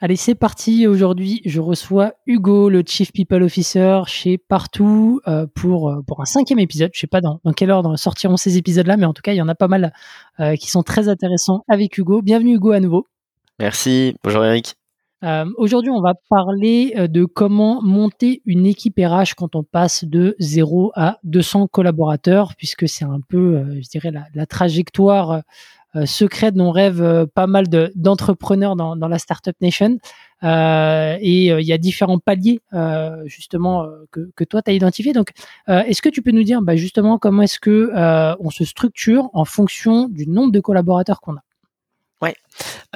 Allez, c'est parti. Aujourd'hui, je reçois Hugo, le Chief People Officer chez Partout, euh, pour, euh, pour un cinquième épisode. Je sais pas dans, dans quel ordre sortiront ces épisodes-là, mais en tout cas, il y en a pas mal euh, qui sont très intéressants avec Hugo. Bienvenue Hugo à nouveau. Merci. Bonjour Eric. Aujourd'hui, on va parler de comment monter une équipe RH quand on passe de 0 à 200 collaborateurs, puisque c'est un peu, je dirais, la, la trajectoire secret dont rêvent euh, pas mal d'entrepreneurs dans, la Startup Nation. Euh, et il y a différents paliers justement que, que, toi tu as identifié. Donc, est-ce que tu peux nous dire bah, justement comment est-ce que on se structure en fonction du nombre de collaborateurs qu'on a? Ouais.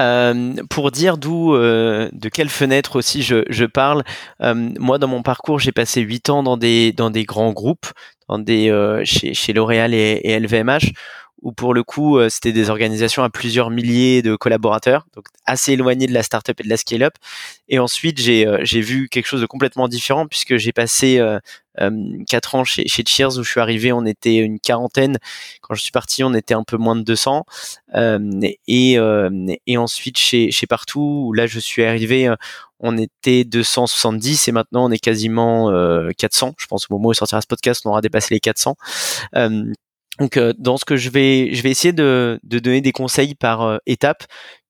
Euh, pour dire d'où, euh, de quelle fenêtre aussi je, je parle, euh, moi dans mon parcours j'ai passé huit ans dans des dans des grands groupes, dans des chez, chez L'Oréal et LVMH où pour le coup, euh, c'était des organisations à plusieurs milliers de collaborateurs, donc assez éloigné de la startup et de la scale-up. Et ensuite, j'ai euh, j'ai vu quelque chose de complètement différent puisque j'ai passé euh, quatre ans chez, chez Cheers où je suis arrivé, on était une quarantaine. Quand je suis parti, on était un peu moins de 200. et, et ensuite chez, chez Partout, où là je suis arrivé, on était 270 et maintenant on est quasiment 400. Je pense au moment où sortira ce podcast, on aura dépassé les 400. Donc euh, dans ce que je vais, je vais essayer de, de donner des conseils par euh, étape,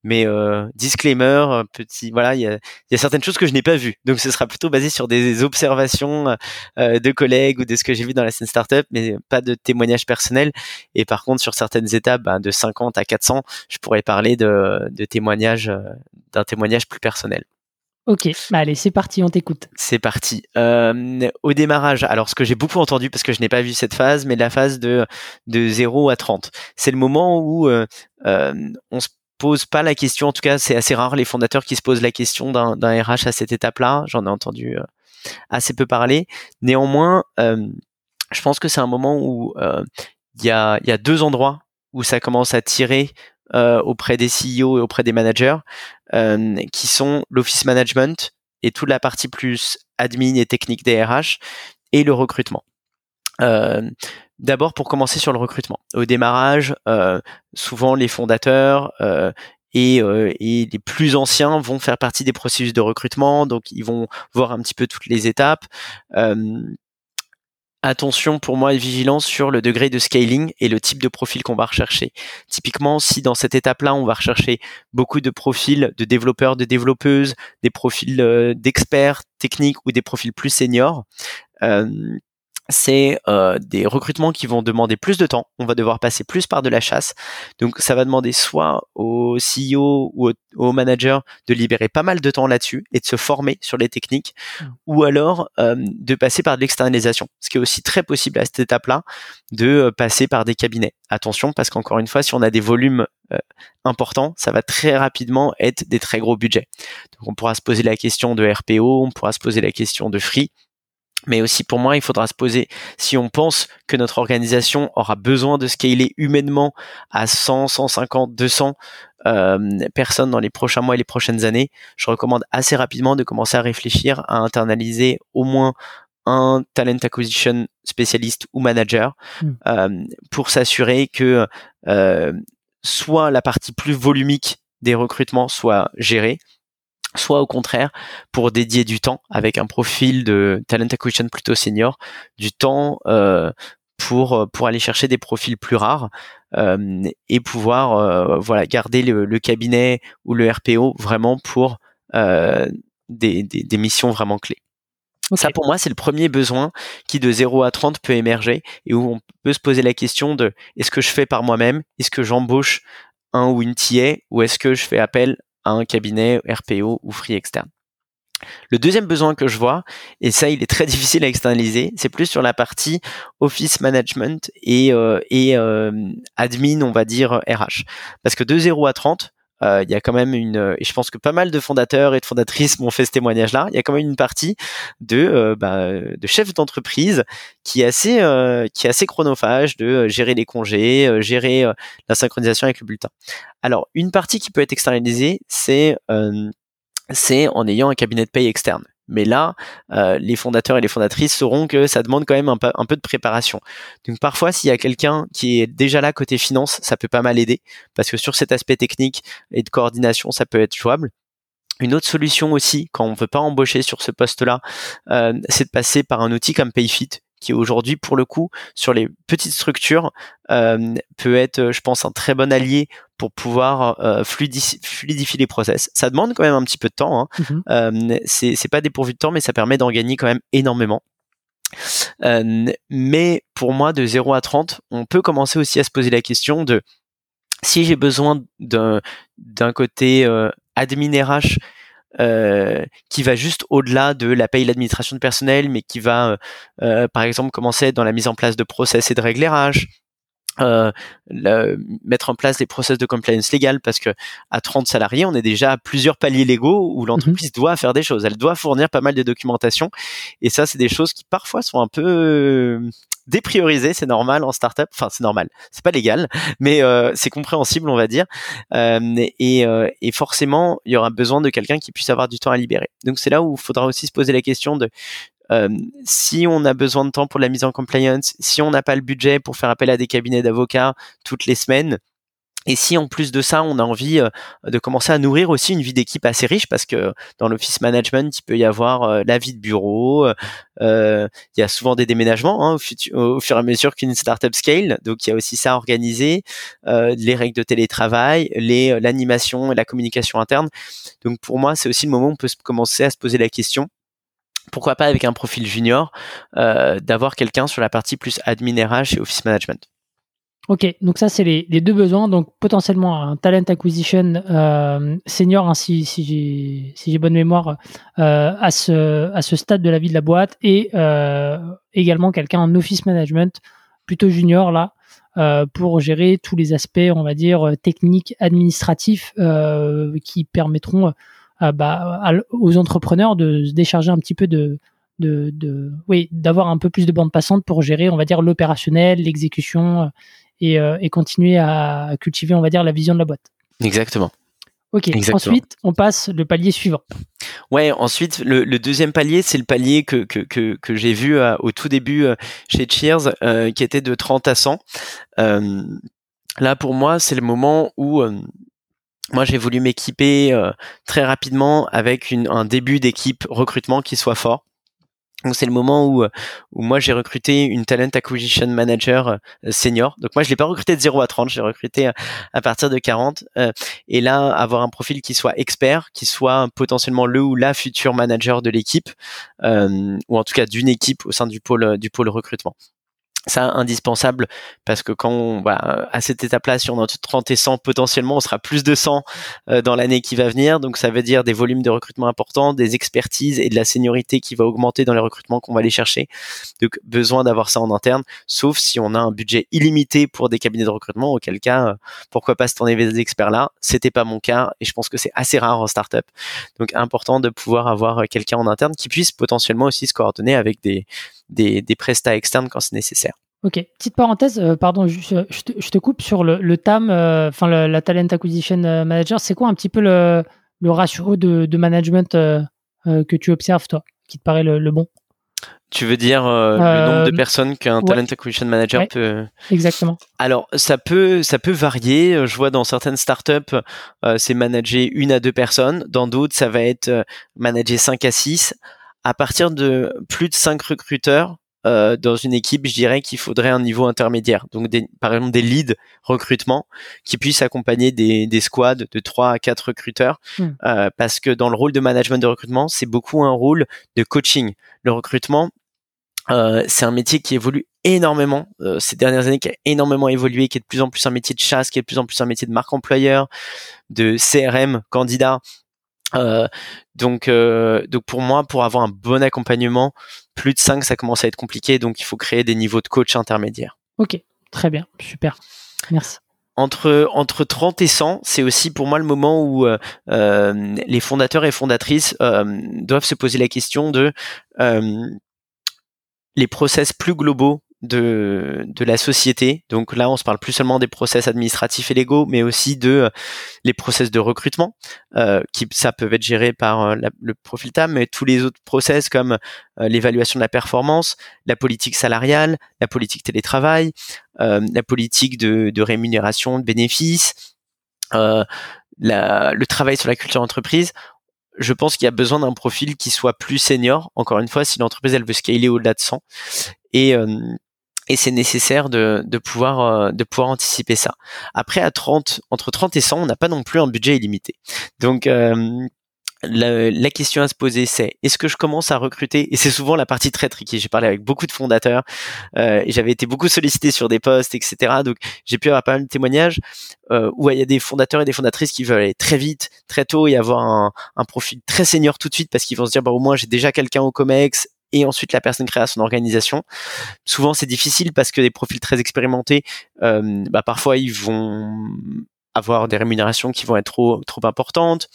mais euh, disclaimer, petit, voilà, il y a, y a, certaines choses que je n'ai pas vues, donc ce sera plutôt basé sur des observations de collègues ou de ce que j'ai vu dans la scène startup, mais pas de témoignages personnels. Et par contre, sur certaines étapes, ben, de 50 à 400, je pourrais parler de, de témoignages, d'un témoignage plus personnel. Ok, bah allez, c'est parti, on t'écoute. C'est parti. Euh, au démarrage, alors ce que j'ai beaucoup entendu parce que je n'ai pas vu cette phase, mais la phase de de 0 à 30, c'est le moment où euh, euh, on se pose pas la question. En tout cas, c'est assez rare les fondateurs qui se posent la question d'un RH à cette étape-là. J'en ai entendu euh, assez peu parler. Néanmoins, euh, je pense que c'est un moment où il y a y a deux endroits où ça commence à tirer auprès des CEO et auprès des managers, euh, qui sont l'office management et toute la partie plus admin et technique des RH et le recrutement. Euh, D'abord pour commencer sur le recrutement. Au démarrage, euh, souvent les fondateurs euh, et, les plus anciens vont faire partie des processus de recrutement, donc ils vont voir un petit peu toutes les étapes attention pour moi et vigilance sur le degré de scaling et le type de profil qu'on va rechercher. Typiquement, si dans cette étape-là, on va rechercher beaucoup de profils de développeurs, de développeuses, des profils euh, d'experts techniques ou des profils plus seniors, euh, c'est euh, des recrutements qui vont demander plus de temps. On va devoir passer plus par de la chasse. Donc ça va demander soit au CEO ou au, manager de libérer pas mal de temps là-dessus et de se former sur les techniques, mmh. ou alors euh, de passer par de l'externalisation. Ce qui est aussi très possible à cette étape-là, de euh, passer par des cabinets. Attention, parce qu'encore une fois, si on a des volumes importants, ça va très rapidement être des très gros budgets. Donc on pourra se poser la question de RPO, on pourra se poser la question de free mais aussi pour moi, il faudra se poser si on pense que notre organisation aura besoin de scaler humainement à 100, 150, 200 euh, personnes dans les prochains mois et les prochaines années. Je recommande assez rapidement de commencer à réfléchir à internaliser au moins un talent acquisition spécialiste ou manager hmm. euh, pour s'assurer que euh, soit la partie plus volumique des recrutements soit gérée, soit au contraire pour dédier du temps avec un profil de talent acquisition plutôt senior, du temps euh, pour euh, pour aller chercher des profils plus rares euh, et pouvoir euh, voilà garder le, le, cabinet ou le RPO vraiment pour des, des, des, missions vraiment clés. Ça pour moi c'est le premier besoin qui de 0 à 30 peut émerger et où on peut se poser la question de est-ce que je fais par moi-même, est-ce que j'embauche un ou une TA ou est-ce que je fais appel un cabinet RPO ou free externe. Le deuxième besoin que je vois, et ça il est très difficile à externaliser, c'est plus sur la partie office management et, euh, et euh, admin, on va dire RH. Parce que de 0 à 30, euh, il y a quand même une, et je pense que pas mal de fondateurs et de fondatrices m'ont fait ce témoignage-là, il y a quand même une partie de, bah, de chefs d'entreprise qui est assez, qui est assez chronophage de gérer les congés, gérer la synchronisation avec le bulletin. Alors, une partie qui peut être externalisée, c'est c'est en ayant un cabinet de paye externe. Mais là, euh, les fondateurs et les fondatrices sauront que ça demande quand même un, peu de préparation. Donc parfois, s'il y a quelqu'un qui est déjà là côté finance, ça peut pas mal aider, parce que sur cet aspect technique et de coordination, ça peut être jouable. Une autre solution aussi, quand on ne veut pas embaucher sur ce poste-là, euh, c'est de passer par un outil comme Payfit, qui aujourd'hui, pour le coup, sur les petites structures, euh, peut être, je pense, un très bon allié pour pouvoir euh, fluidifier, les process. Ça demande quand même un petit peu de temps. Hein. Mhm. Euh, c'est pas dépourvu de temps, mais ça permet d'en gagner quand même énormément. mais pour moi, de 0 à 30, on peut commencer aussi à se poser la question de si j'ai besoin d'un côté admin RH euh, qui va juste au-delà de la paye l'administration de personnel, mais qui va, euh, euh, par exemple, commencer dans la mise en place de process et de règles euh, mettre en place des process de compliance légale parce que à 30 salariés, on est déjà à plusieurs paliers légaux où l'entreprise mhm. doit faire des choses. Elle doit fournir pas mal de documentation et ça, c'est des choses qui parfois sont un peu dépriorisées. C'est normal en startup. Enfin, c'est normal. C'est pas légal, mais euh, c'est compréhensible, on va dire. Euh, et, euh, et, forcément, il y aura besoin de quelqu'un qui puisse avoir du temps à libérer. Donc c'est là où il faudra aussi se poser la question de euh, si on a besoin de temps pour la mise en compliance, si on n'a pas le budget pour faire appel à des cabinets d'avocats toutes les semaines, et si en plus de ça, on a envie euh, de commencer à nourrir aussi une vie d'équipe assez riche, parce que dans l'office management, il peut y avoir euh, la vie de bureau, il y a souvent des déménagements hein, au, fur et à mesure qu'une startup scale, donc il y a aussi ça à organiser, les règles de télétravail, les l'animation et la communication interne. Donc pour moi, c'est aussi le moment où on peut commencer à se poser la question pourquoi pas avec un profil junior, euh, d'avoir quelqu'un sur la partie plus admin RH et office management. Ok, donc ça c'est les, deux besoins, donc potentiellement un talent acquisition euh, senior, hein, si, j'ai bonne mémoire, euh, à, ce, à ce stade de la vie de la boîte, et également quelqu'un en office management, plutôt junior là, pour gérer tous les aspects, on va dire, techniques, administratifs, qui permettront bah, aux entrepreneurs de se décharger un petit peu de, de, oui, d'avoir un peu plus de bande passante pour gérer, on va dire, l'opérationnel, l'exécution et, euh, et, continuer à cultiver, on va dire, la vision de la boîte. Exactement. Ok. Ensuite, on passe le palier suivant. Ouais. Ensuite, le, deuxième palier, c'est le palier que que, que, que j'ai vu euh, au tout début euh, chez Cheers, qui était de 30 à 100. là, pour moi, c'est le moment où moi, j'ai voulu m'équiper très rapidement avec une, un début d'équipe recrutement qui soit fort. Donc c'est le moment où, euh, moi j'ai recruté une talent acquisition manager euh, senior. Donc moi je l'ai pas recruté de 0 à 30, j'ai recruté à, partir de 40. et là avoir un profil qui soit expert, qui soit potentiellement le ou la future manager de l'équipe, ou en tout cas d'une équipe au sein du pôle du pôle recrutement ça indispensable parce que quand on, bah, à cette étape-là, si on est entre 30 et 100, potentiellement, on sera plus de 100 euh, dans l'année qui va venir. Donc, ça veut dire des volumes de recrutement importants, des expertises et de la seniorité qui va augmenter dans les recrutements qu'on va aller chercher. Donc, besoin d'avoir ça en interne, sauf si on a un budget illimité pour des cabinets de recrutement, auquel cas, euh, pourquoi pas se tourner vers des experts-là. C'était pas mon cas et je pense que c'est assez rare en startup. Donc, important de pouvoir avoir quelqu'un en interne qui puisse potentiellement aussi se coordonner avec des, des, des prestats externes quand c'est nécessaire. Ok, petite parenthèse, euh, pardon, je, te, coupe sur le, TAM, euh, enfin la Talent Acquisition euh, Manager. C'est quoi un petit peu le, ratio de, management que tu observes, toi, qui te paraît le, bon? Tu veux dire le nombre de personnes qu'un talent acquisition manager peut Exactement. Alors ça peut ça peut varier. Je vois dans certaines startups c'est manager une à deux personnes, dans d'autres ça va être manager cinq à six. À partir de plus de cinq recruteurs, euh, dans une équipe, je dirais qu'il faudrait un niveau intermédiaire. Donc, des, par exemple, des leads recrutement qui puissent accompagner des, des squads de 3 à 4 recruteurs. Hmm. Euh, parce que dans le rôle de management de recrutement, c'est beaucoup un rôle de coaching. Le recrutement, euh, c'est un métier qui évolue énormément euh, ces dernières années, qui a énormément évolué, qui est de plus en plus un métier de chasse, qui est de plus en plus un métier de marque employeur, de CRM candidat donc, donc pour moi, pour avoir un bon accompagnement, plus de 5, ça commence à être compliqué. Donc, il faut créer des niveaux de coach intermédiaires. Ok, très bien, super. Merci entre entre 30 et 100, c'est aussi pour moi le moment où euh, euh, les fondateurs et fondatrices euh, doivent se poser la question de les process plus globaux de, de la société. Donc là, on se parle plus seulement des process administratifs et légaux, mais aussi de euh, les process de recrutement, euh, qui ça peut être géré par euh, le profil TAM, mais tous les autres process comme l'évaluation de la performance, la politique salariale, la politique télétravail, la politique de, de, rémunération, de bénéfices, la, le travail sur la culture d'entreprise je pense qu'il y a besoin d'un profil qui soit plus senior. Encore une fois, si l'entreprise elle veut scaler au-delà de 100, et et c'est nécessaire de, de pouvoir euh, de pouvoir anticiper ça. Après à 30 entre 30 et 100, on n'a pas non plus un budget illimité. Donc euh, la, la, question à se poser, c'est est-ce que je commence à recruter? Et c'est souvent la partie très tricky. J'ai parlé avec beaucoup de fondateurs euh, et j'avais été beaucoup sollicité sur des postes, etc. Donc j'ai pu avoir pas mal de témoignages euh, où il y a des fondateurs et des fondatrices qui veulent aller très vite, très tôt et avoir un, un profil très senior tout de suite parce qu'ils vont se dire bah au moins j'ai déjà quelqu'un au Comex et ensuite la personne créa son organisation. Souvent c'est difficile parce que des profils très expérimentés, euh, bah, parfois ils vont avoir des rémunérations qui vont être trop trop importantes.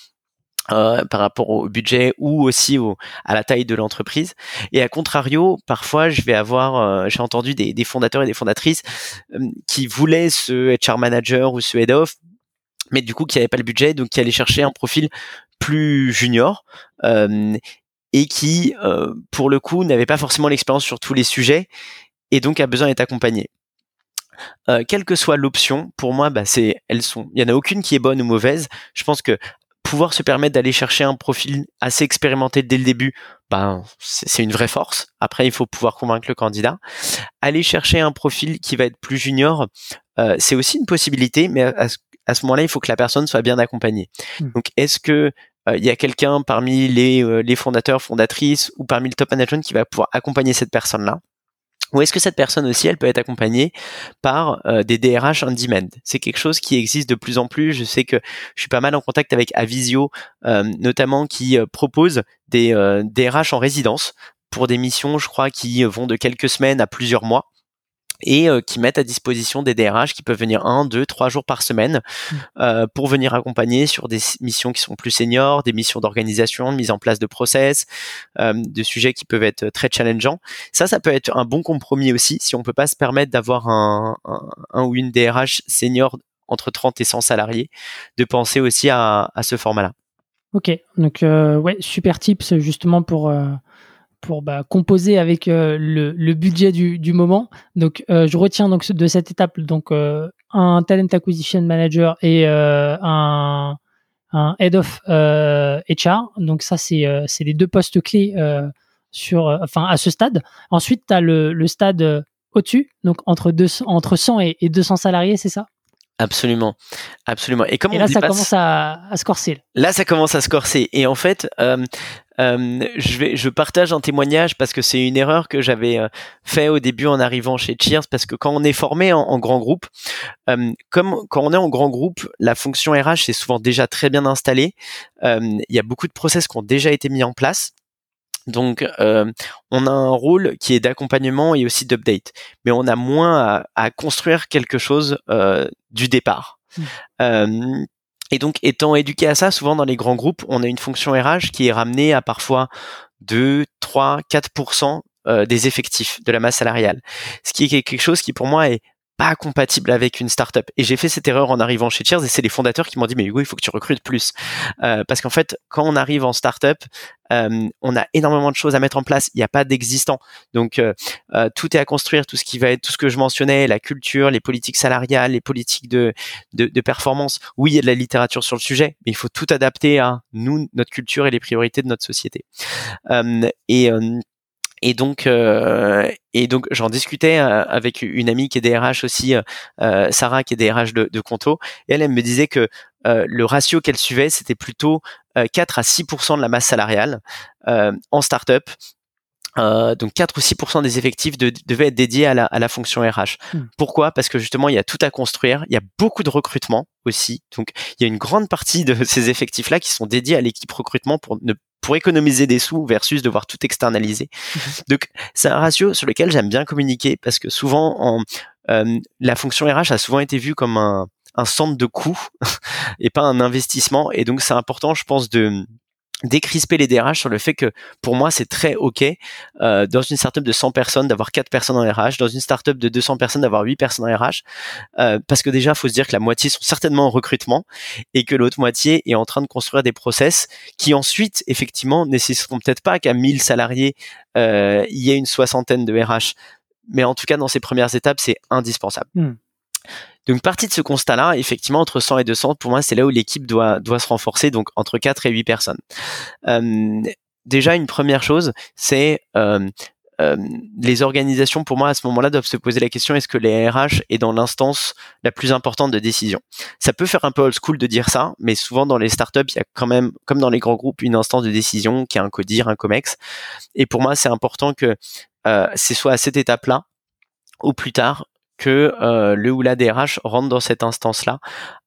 Euh, par rapport au budget ou aussi au, à la taille de l'entreprise. Et à contrario, parfois, je vais avoir, euh, j'ai entendu des, des, fondateurs et des fondatrices euh, qui voulaient ce HR manager ou ce head of, mais du coup qui n'avaient pas le budget, donc qui allaient chercher un profil plus junior et qui, euh, pour le coup, n'avait pas forcément l'expérience sur tous les sujets et donc a besoin d'être accompagné. Euh, quelle que soit l'option, pour moi, bah, c'est, elles sont, il y en a aucune qui est bonne ou mauvaise. Je pense que pouvoir se permettre d'aller chercher un profil assez expérimenté dès le début, ben c'est une vraie force. Après, il faut pouvoir convaincre le candidat. Aller chercher un profil qui va être plus junior, euh, c'est aussi une possibilité, mais à, ce moment-là, il faut que la personne soit bien accompagnée. Mmh. Donc, est-ce que il y a quelqu'un parmi les, euh, les fondateurs, fondatrices ou parmi le top management qui va pouvoir accompagner cette personne-là. Ou est-ce que cette personne aussi, elle peut être accompagnée par euh, des DRH on demand? C'est quelque chose qui existe de plus en plus. Je sais que je suis pas mal en contact avec Avisio, notamment qui propose des DRH en résidence pour des missions, je crois, qui vont de quelques semaines à plusieurs mois et euh, qui mettent à disposition des DRH qui peuvent venir un, deux, trois jours par semaine mmh. euh, pour venir accompagner sur des missions qui sont plus seniors, des missions d'organisation, de mise en place de process, euh, de sujets qui peuvent être très challengeants. Ça, ça peut être un bon compromis aussi si on peut pas se permettre d'avoir un, un, ou une DRH senior entre 30 et 100 salariés, de penser aussi à, à ce format-là. Ok, donc ouais, super tips justement pour pour bah, composer avec euh, le, budget du, moment. Donc, euh, je retiens donc de cette étape donc euh, un talent acquisition manager et un, un head of HR. Donc ça, c'est c'est les deux postes clés sur, enfin à ce stade. Ensuite, tu as le, le stade au-dessus, donc entre, deux, entre 100 et, et 200 salariés, c'est ça? Absolument, absolument. Et, comme là, ça commence à, à, se corser. Là, ça commence à se corser. Et en fait, euh, euh, je, vais, je partage un témoignage parce que c'est une erreur que j'avais euh, fait au début en arrivant chez Cheers. Parce que quand on est formé en, en grand groupe, euh, comme quand on est en grand groupe, la fonction RH est souvent déjà très bien installée. Euh, il y a beaucoup de process qui ont déjà été mis en place. Donc, euh, on a un rôle qui est d'accompagnement et aussi d'update, mais on a moins à, construire quelque chose euh, du départ. Mmh. Euh, et donc, étant éduqué à ça, souvent dans les grands groupes, on a une fonction RH qui est ramenée à parfois 2, 3, 4% des effectifs de la masse salariale. Ce qui est quelque chose qui pour moi est pas compatible avec une startup. Et j'ai fait cette erreur en arrivant chez Cheers et c'est les fondateurs qui m'ont dit mais Hugo il faut que tu recrutes plus euh, parce qu'en fait quand on arrive en startup euh, on a énormément de choses à mettre en place. Il n'y a pas d'existant. Donc euh, euh, tout est à construire, tout ce qui va être, tout ce que je mentionnais, la culture, les politiques salariales, les politiques de, de, de performance. Oui, il y a de la littérature sur le sujet, mais il faut tout adapter à nous, notre culture et les priorités de notre société. Euh, et donc, euh, et donc, j'en discutais euh, avec une amie qui est DRH aussi, euh, Sarah, qui est DRH de, de Conto, et elle, elle me disait que le ratio qu'elle suivait, c'était plutôt 4 à 6% de la masse salariale en startup. Euh, donc 4 ou 6 des effectifs devaient être dédiés à la, à la fonction RH. Hmm. Pourquoi? Parce que justement, il y a tout à construire, il y a beaucoup de recrutement aussi. Donc il y a une grande partie de ces effectifs-là qui sont dédiés à l'équipe recrutement pour ne pour économiser des sous versus devoir tout externaliser. Mhm. Donc c'est un ratio sur lequel j'aime bien communiquer parce que souvent en, euh, la fonction RH a souvent été vue comme un, un centre de coût et pas un investissement. Et donc c'est important, je pense, de décrisper les DRH sur le fait que pour moi c'est très ok euh, dans une startup de 100 personnes d'avoir 4 personnes en RH, dans une startup de 200 personnes d'avoir 8 personnes en RH, euh, parce que déjà faut se dire que la moitié sont certainement en recrutement et que l'autre moitié est en train de construire des process qui ensuite effectivement nécessiteront peut-être pas qu'à 1000 salariés euh, il y ait une soixantaine de RH, mais en tout cas dans ces premières étapes c'est indispensable. Hmm. Donc partie de ce constat-là, effectivement, entre 100 et 200, pour moi, c'est là où l'équipe doit, doit se renforcer, donc entre 4 et 8 personnes. Euh, déjà, une première chose, c'est euh, euh, les organisations, pour moi, à ce moment-là, doivent se poser la question est-ce que les RH est dans l'instance la plus importante de décision? Ça peut faire un peu old school de dire ça, mais souvent dans les startups, il y a quand même, comme dans les grands groupes, une instance de décision qui est un codir, un comex. Et pour moi, c'est important que euh, c'est soit à cette étape-là, ou plus tard, que euh, le ou la DRH rentre dans cette instance-là,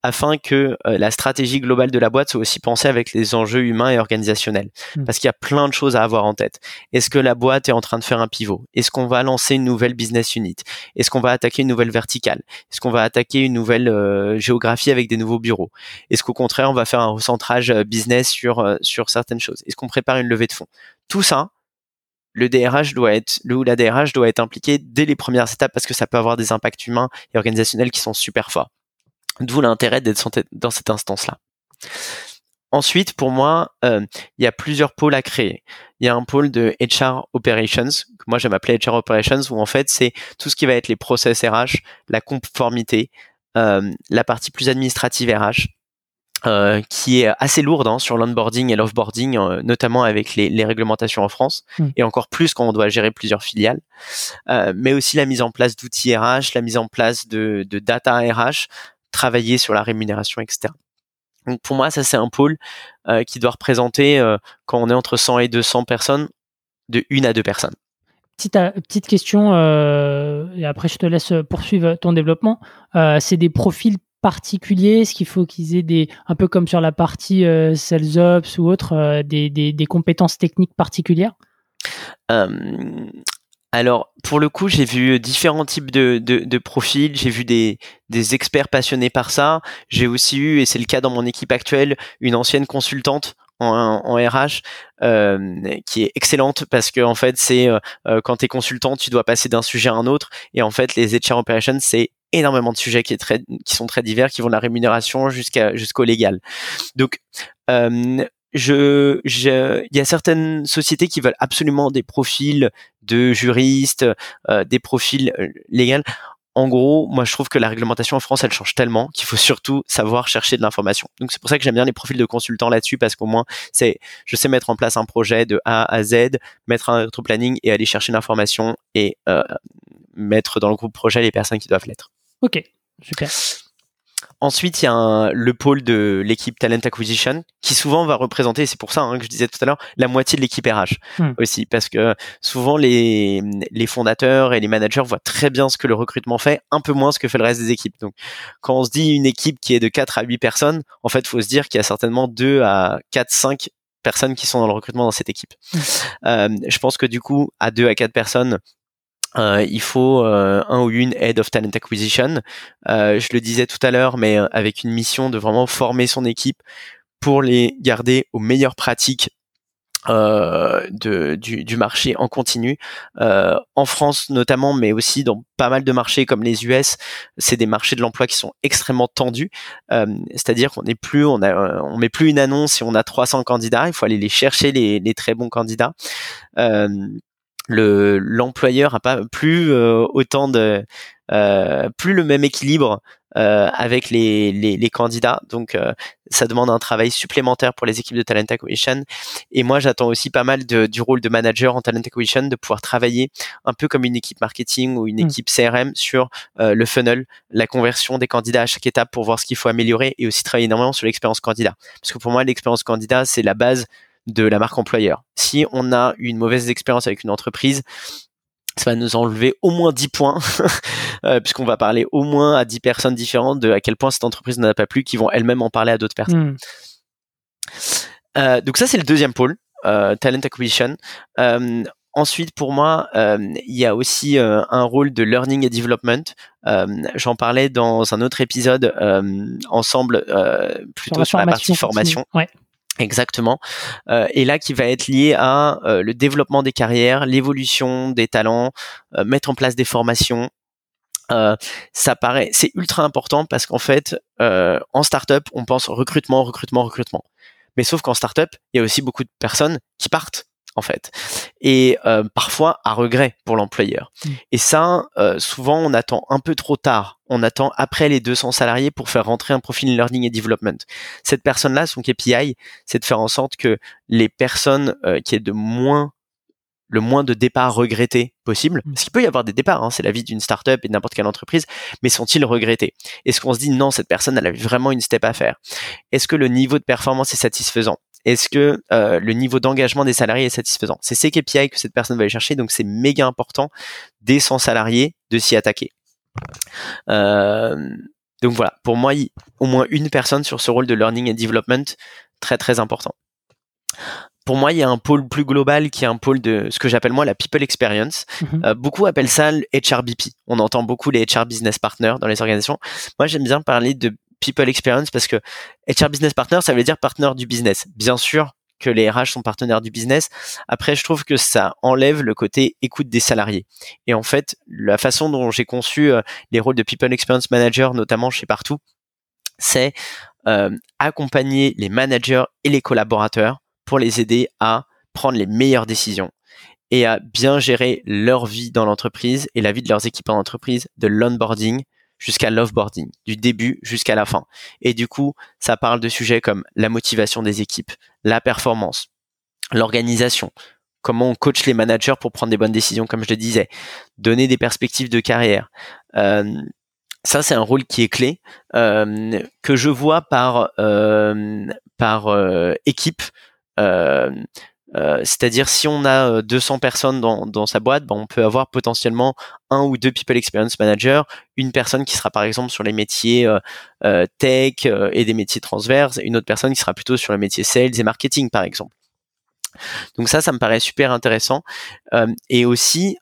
afin que euh, la stratégie globale de la boîte soit aussi pensée avec les enjeux humains et organisationnels. Hmm. Parce qu'il y a plein de choses à avoir en tête. Est-ce que la boîte est en train de faire un pivot? Est-ce qu'on va lancer une nouvelle business unit? Est-ce qu'on va attaquer une nouvelle verticale? Est-ce qu'on va attaquer une nouvelle euh, géographie avec des nouveaux bureaux? Est-ce qu'au contraire, on va faire un recentrage business sur, sur certaines choses? Est-ce qu'on prépare une levée de fonds? Tout ça, le DRH doit être, le ou la DRH doit être impliqué dès les premières étapes parce que ça peut avoir des impacts humains et organisationnels qui sont super forts. D'où l'intérêt d'être dans cette instance-là. Ensuite, pour moi, euh, il y a plusieurs pôles à créer. Il y a un pôle de HR Operations, que moi j'aime appeler HR Operations, où en fait c'est tout ce qui va être les process RH, la conformité, euh, la partie plus administrative RH, euh, qui est assez lourde hein, sur l'onboarding et l'offboarding, euh, notamment avec les, les, réglementations en France, hmm. et encore plus quand on doit gérer plusieurs filiales, euh, mais aussi la mise en place d'outils RH, la mise en place de, de, data RH, travailler sur la rémunération, etc. Donc pour moi, ça c'est un pôle euh, qui doit représenter, quand on est entre 100 et 200 personnes, de une à deux personnes. Petite, petite question, et après je te laisse poursuivre ton développement. c'est des profils particulier Est-ce qu'il faut qu'ils aient des, un peu comme sur la partie euh, Sales Ops ou autre, euh, des, compétences techniques particulières? Alors, pour le coup, j'ai vu différents types de, de, profils. J'ai vu des experts passionnés par ça. J'ai aussi eu, et c'est le cas dans mon équipe actuelle, une ancienne consultante en, en RH euh, qui est excellente parce que en fait c'est euh, quand tu es consultant tu dois passer d'un sujet à un autre et en fait les HR operations c'est énormément de sujets qui, est très, qui sont très divers, qui vont de la rémunération jusqu'à jusqu'au légal. Donc, euh, je, je, il y a certaines sociétés qui veulent absolument des profils de juristes, euh, des profils euh, légaux. En gros, moi, je trouve que la réglementation en France, elle change tellement qu'il faut surtout savoir chercher de l'information. Donc, c'est pour ça que j'aime bien les profils de consultants là-dessus parce qu'au moins, c'est, je sais mettre en place un projet de A à Z, mettre un autre planning et aller chercher l'information et euh, mettre dans le groupe projet les personnes qui doivent l'être. Ok, super. Ensuite, il y a le pôle de l'équipe Talent Acquisition qui souvent va représenter, c'est pour ça hein, que je disais tout à l'heure, la moitié de l'équipe RH hmm. aussi, parce que souvent les, les fondateurs et les managers voient très bien ce que le recrutement fait, un peu moins ce que fait le reste des équipes. Donc, quand on se dit une équipe qui est de 4 à 8 personnes, en fait, il faut se dire qu'il y a certainement 2 à 4, 5 personnes qui sont dans le recrutement dans cette équipe. Hmm. Euh, je pense que du coup, à 2 à 4 personnes, euh, il faut euh, un ou une head of talent acquisition. Euh, je le disais tout à l'heure, mais avec une mission de vraiment former son équipe pour les garder aux meilleures pratiques de, du, marché en continu. en France notamment, mais aussi dans pas mal de marchés comme les US, c'est des marchés de l'emploi qui sont extrêmement tendus. C'est-à-dire qu'on n'est plus, on a, met plus une annonce et on a 300 candidats. Il faut aller les chercher les très bons candidats le l'employeur a pas plus euh, autant de euh, plus le même équilibre euh, avec les, les, les, candidats. Donc, ça demande un travail supplémentaire pour les équipes de talent acquisition. Et moi, j'attends aussi pas mal de, du rôle de manager en talent acquisition, de pouvoir travailler un peu comme une équipe marketing ou une mm. équipe CRM sur le funnel, la conversion des candidats à chaque étape pour voir ce qu'il faut améliorer et aussi travailler énormément sur l'expérience candidat. Parce que pour moi, l'expérience candidat, c'est la base de la marque employeur. Si on a une mauvaise expérience avec une entreprise, ça va nous enlever au moins 10 points, euh, puisqu'on va parler au moins à 10 personnes différentes de à quel point cette entreprise n'en a pas plu, qui vont elles-mêmes en parler à d'autres personnes. Hmm. Euh, donc ça, c'est le deuxième pôle, euh, talent acquisition. ensuite, pour moi, il y a aussi un rôle de learning et development. J'en parlais dans un autre épisode ensemble, plutôt sur la partie formation. Ouais. Exactement. Euh, et là, qui va être lié à euh, le développement des carrières, l'évolution des talents, euh, mettre en place des formations. ça paraît, c'est ultra important parce qu'en fait, en startup, on pense recrutement, recrutement, recrutement. Mais sauf qu'en startup, il y a aussi beaucoup de personnes qui partent en fait, et euh, parfois à regret pour l'employeur. Mm. Et ça, euh, souvent, on attend un peu trop tard. On attend après les 200 salariés pour faire rentrer un profil learning et development. Cette personne-là, son KPI, c'est de faire en sorte que les personnes euh, qui aient de moins le moins de départs regrettés possible. Mm. Parce qu'il peut y avoir des départs, hein, c'est la vie d'une startup et de n'importe quelle entreprise, mais sont-ils regrettés? Est-ce qu'on se dit non, cette personne, elle a vraiment une step à faire? Est-ce que le niveau de performance est satisfaisant? Est-ce que euh, le niveau d'engagement des salariés est satisfaisant? C'est ces KPI que cette personne va aller chercher, donc c'est méga important dès 100 salariés de s'y attaquer. Euh, donc voilà, pour moi, au moins une personne sur ce rôle de learning and development, très très important. Pour moi, il y a un pôle plus global qui est un pôle de ce que j'appelle moi la people experience. Mhm. Euh, beaucoup appellent ça le HRBP. On entend beaucoup les HR business partners dans les organisations. Moi, j'aime bien parler de people experience parce que HR business partner, ça veut dire partenaire du business. Bien sûr que les RH sont partenaires du business. Après, je trouve que ça enlève le côté écoute des salariés. Et en fait, la façon dont j'ai conçu euh, les rôles de people experience manager, notamment chez Partout, c'est euh, accompagner les managers et les collaborateurs pour les aider à prendre les meilleures décisions et à bien gérer leur vie dans l'entreprise et la vie de leurs équipes en entreprise, de l'onboarding, jusqu'à l'offboarding, du début jusqu'à la fin. Et du coup, ça parle de sujets comme la motivation des équipes, la performance, l'organisation, comment on coach les managers pour prendre des bonnes décisions, comme je le disais, donner des perspectives de carrière. Euh, ça, c'est un rôle qui est clé, euh, que je vois par, euh, par équipe. Euh, c'est-à-dire si on a 200 euh, personnes dans, sa boîte, ben, on peut avoir potentiellement un ou deux people experience managers, une personne qui sera par exemple sur les métiers euh, tech et des métiers transverses, une autre personne qui sera plutôt sur les métiers sales et marketing par exemple. Donc ça, ça me paraît super intéressant. et aussi,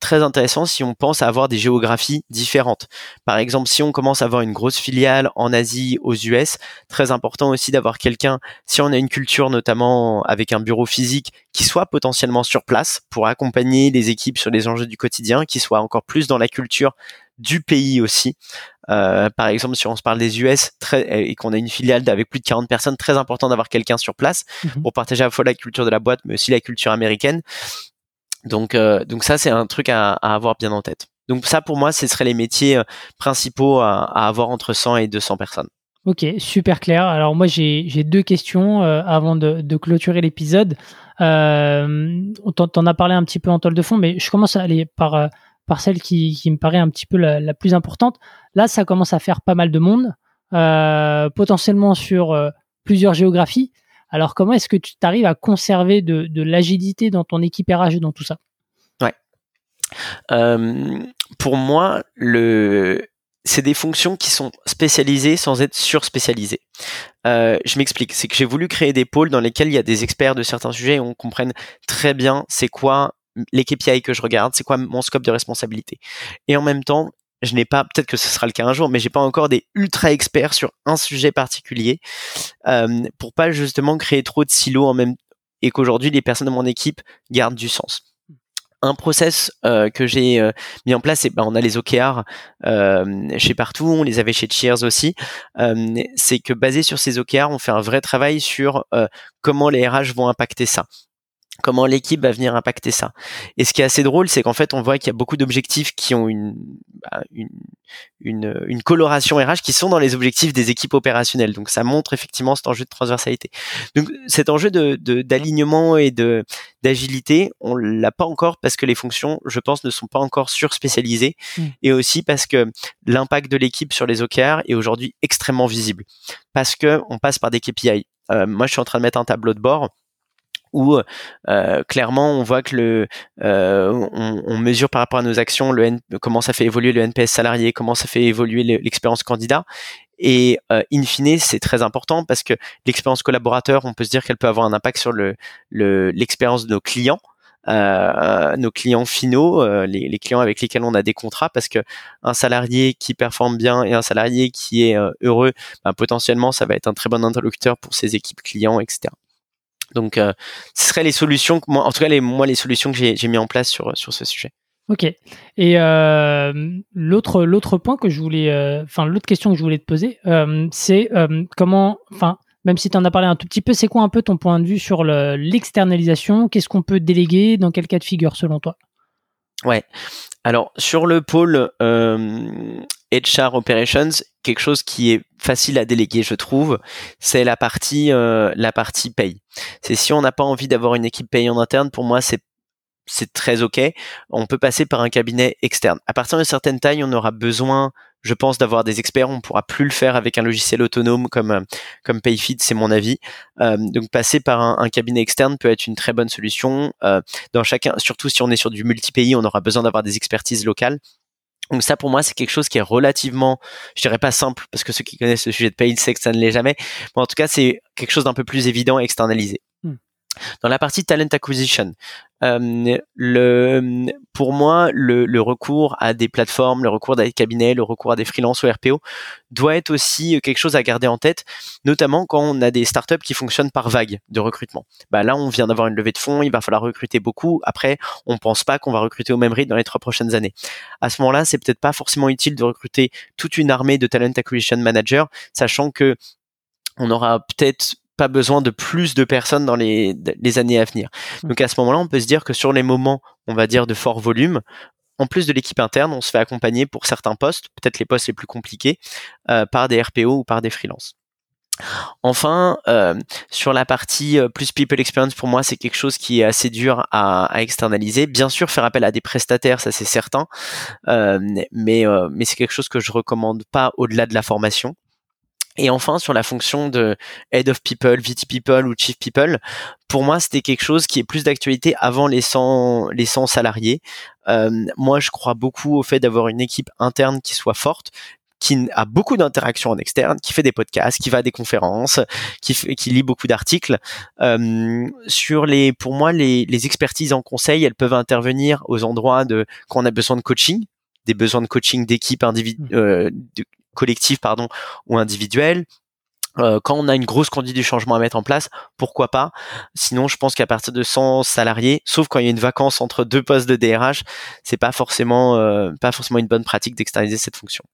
très intéressant si on pense à avoir des géographies différentes. Par exemple, si on commence à avoir une grosse filiale en Asie, aux US, très important aussi d'avoir quelqu'un, si on a une culture notamment avec un bureau physique, qui soit potentiellement sur place pour accompagner les équipes sur les enjeux du quotidien, qui soit encore plus dans la culture du pays aussi. Euh, par exemple, si on se parle des US très, et qu'on a une filiale avec plus de 40 personnes, très important d'avoir quelqu'un sur place mhm. pour partager à la fois la culture de la boîte, mais aussi la culture américaine. Donc, euh, donc ça, c'est un truc à, avoir bien en tête. Donc ça, pour moi, ce seraient les métiers euh, principaux à, avoir entre 100 et 200 personnes. Ok, super clair. Alors moi, j'ai deux questions euh, avant de, clôturer l'épisode. Euh, on t'en a parlé un petit peu en toile de fond, mais je commence à aller par, par celle qui, me paraît un petit peu la, plus importante. Là, ça commence à faire pas mal de monde, potentiellement sur plusieurs géographies. Alors, comment est-ce que tu t'arrives à conserver de, l'agilité dans ton équipe RH et dans tout ça? Ouais. Euh, pour moi, c'est des fonctions qui sont spécialisées sans être surspécialisées. Euh, je m'explique, c'est que j'ai voulu créer des pôles dans lesquels il y a des experts de certains sujets et on comprenne très bien c'est quoi les KPI que je regarde, c'est quoi mon scope de responsabilité. Et en même temps, je n'ai pas, peut-être que ce sera le cas un jour, mais j'ai pas encore des ultra experts sur un sujet particulier euh, pour pas justement créer trop de silos en même et qu'aujourd'hui les personnes de mon équipe gardent du sens. Un process euh, que j'ai euh, mis en place, c'est ben, on a les OKR euh, chez partout, on les avait chez Cheers aussi. c'est que basé sur ces OKR, on fait un vrai travail sur comment les RH vont impacter ça comment l'équipe va venir impacter ça. Et ce qui est assez drôle, c'est qu'en fait, on voit qu'il y a beaucoup d'objectifs qui ont une, bah, une, une, une, coloration RH qui sont dans les objectifs des équipes opérationnelles. Donc, ça montre effectivement cet enjeu de transversalité. Donc, cet enjeu de, d'alignement et de d'agilité, on l'a pas encore parce que les fonctions, je pense, ne sont pas encore sur-spécialisées mmh. et aussi parce que l'impact de l'équipe sur les OKR est aujourd'hui extrêmement visible parce que on passe par des KPI. Euh, moi, je suis en train de mettre un tableau de bord où euh, clairement on voit que le euh, on, mesure par rapport à nos actions le comment ça fait évoluer le NPS salarié, comment ça fait évoluer l'expérience candidat et euh, in fine c'est très important parce que l'expérience collaborateur on peut se dire qu'elle peut avoir un impact sur le l'expérience de nos clients. nos clients finaux, les, les, clients avec lesquels on a des contrats, parce que un salarié qui performe bien et un salarié qui est heureux, ben, potentiellement ça va être un très bon interlocuteur pour ses équipes clients, etc. Donc, euh, ce seraient les solutions, moi, en tout cas, moi, les solutions que j'ai mis en place sur, sur ce sujet. Ok. Et euh, l'autre l'autre point que je voulais, euh, enfin l'autre question que je voulais te poser, c'est comment, enfin même si tu en as parlé un tout petit peu, c'est quoi un peu ton point de vue sur l'externalisation? Qu'est-ce qu'on peut déléguer? Dans quel cas de figure selon toi? Ouais. Alors sur le pôle HR Operations, quelque chose qui est facile à déléguer, je trouve, c'est la partie euh, la partie paye. C'est si on n'a pas envie d'avoir une équipe paye en interne, pour moi c'est c'est très ok. On peut passer par un cabinet externe. À partir d'une certaine taille, on aura besoin, je pense, d'avoir des experts. On pourra plus le faire avec un logiciel autonome comme comme Payfit, c'est mon avis. Euh, donc passer par un, cabinet externe peut être une très bonne solution. Euh, dans chacun, surtout si on est sur du multi-pays, on aura besoin d'avoir des expertises locales. Donc ça pour moi c'est quelque chose qui est relativement, je dirais pas simple parce que ceux qui connaissent le sujet de paye savent que ça ne l'est jamais, mais en tout cas c'est quelque chose d'un peu plus évident à externaliser. Hmm. Dans la partie talent acquisition, euh, le, pour moi, le, le, recours à des plateformes, le recours à des cabinets, le recours à des freelances ou RPO doit être aussi quelque chose à garder en tête, notamment quand on a des startups qui fonctionnent par vague de recrutement. Bah là, on vient d'avoir une levée de fonds, il va falloir recruter beaucoup. Après, on pense pas qu'on va recruter au même rythme dans les trois prochaines années. À ce moment-là, c'est peut-être pas forcément utile de recruter toute une armée de talent acquisition managers, sachant que on aura peut-être pas besoin de plus de personnes dans les, les années à venir. Mmh. Donc à ce moment-là, on peut se dire que sur les moments, on va dire, de fort volume, en plus de l'équipe interne, on se fait accompagner pour certains postes, peut-être les postes les plus compliqués, euh, par des RPO ou par des freelances. Enfin, euh, sur la partie euh, plus people experience, pour moi, c'est quelque chose qui est assez dur à, à, externaliser. Bien sûr, faire appel à des prestataires, ça c'est certain, euh, mais mais c'est quelque chose que je recommande pas au-delà de la formation. Et enfin, sur la fonction de Head of People, VT People ou Chief People, pour moi, c'était quelque chose qui est plus d'actualité avant les 100, les 100 salariés. Euh, moi, je crois beaucoup au fait d'avoir une équipe interne qui soit forte, qui a beaucoup d'interactions en externe, qui fait des podcasts, qui va à des conférences, qui, qui lit beaucoup d'articles. Euh, sur les, pour moi, les, les expertises en conseil, elles peuvent intervenir aux endroits de quand on a besoin de coaching, des besoins de coaching d'équipe individuelle, mmh. euh, collectif pardon ou individuel euh, quand on a une grosse conduite du changement à mettre en place, pourquoi pas? Sinon, je pense qu'à partir de 100 salariés, sauf quand il y a une vacance entre deux postes de DRH, c'est pas forcément euh, pas forcément une bonne pratique d'externaliser cette fonction.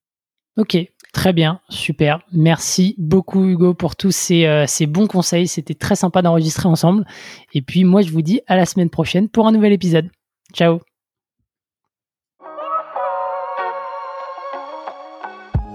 Ok, très bien, super. Merci beaucoup Hugo pour tous ces, euh, ces bons conseils. C'était très sympa d'enregistrer ensemble. Et puis moi, je vous dis à la semaine prochaine pour un nouvel épisode. Ciao